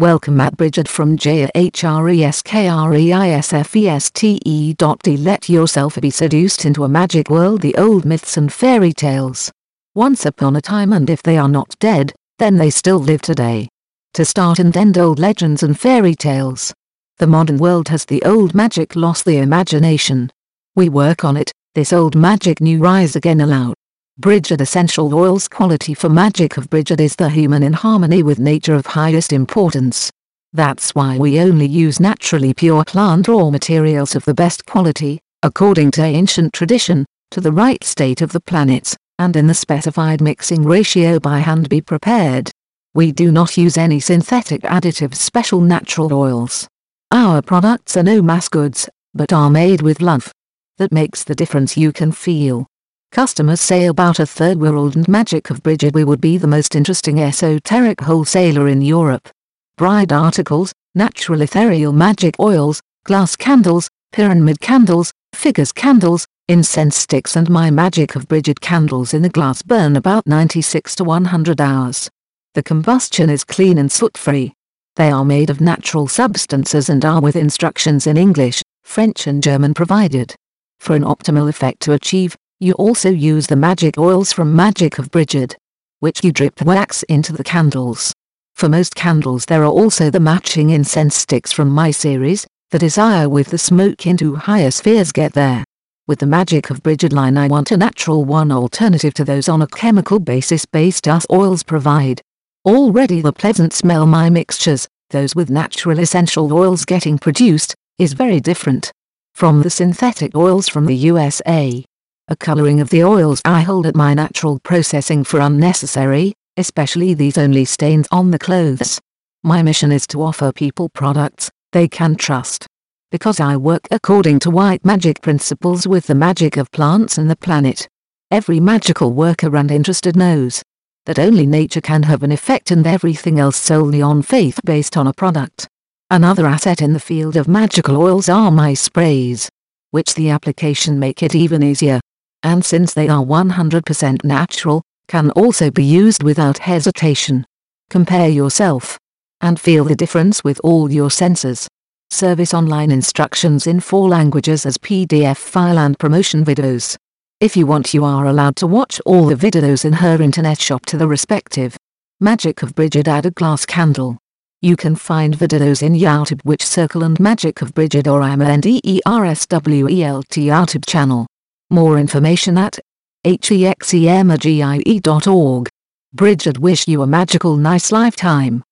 Welcome at Brighid from J-H-R-E-S-K-R-E-I-S-F-E-S-T-E. Let yourself be seduced into a magic world the old myths and fairy tales. Once upon a time and if they are not dead, then they still live today. To start and end old legends and fairy tales. The modern world has the old magic lost the imagination. We work on it, this old magic new rise again aloud. Brighid Essential Oils quality for magic of Brighid is the human in harmony with nature of highest importance. That's why we only use naturally pure plant raw materials of the best quality, according to ancient tradition, to the right state of the planets, and in the specified mixing ratio by hand be prepared. We do not use any synthetic additives special natural oils. Our products are no mass goods, but are made with love. That makes the difference you can feel. Customers say about Anderswelt and magic of Brighid we would be the most interesting esoteric wholesaler in Europe. Bride articles, natural ethereal magic oils, glass candles, pyramid candles, figures candles, incense sticks and my magic of Brighid candles in the glass burn about 96 to 100 hours. The combustion is clean and soot-free. They are made of natural substances and are with instructions in English, French and German provided. For an optimal effect to achieve, you also use the magic oils from Magic of Brighid, which you drip wax into the candles. For most candles there are also the matching incense sticks from my series, the desire with the smoke into higher spheres get there. With the Magic of Brighid line I want a natural one alternative to those on a chemical basis based us oils provide. Already the pleasant smell my mixtures, those with natural essential oils getting produced, is very different. From the synthetic oils from the USA a coloring of the oils I hold at my natural processing for unnecessary, especially these only stains on the clothes. My mission is to offer people products they can trust. Because I work according to white magic principles with the magic of plants and the planet. Every magical worker and interested knows that only nature can have an effect and everything else solely on faith based on a product. Another asset in the field of magical oils are my sprays, which the application make it even easier and since they are 100% natural, can also be used without hesitation. Compare yourself and feel the difference with all your senses. Service online instructions in four languages as PDF file and promotion videos. If you want you are allowed to watch all the videos in her internet shop to the respective Magic of Brighid add a glass candle. You can find videos in YouTube Witch Circle and Magic of Brighid or IMANDERSWELT YouTube channel. More information at hexenmagie.org. Brighid wish you a magical nice lifetime.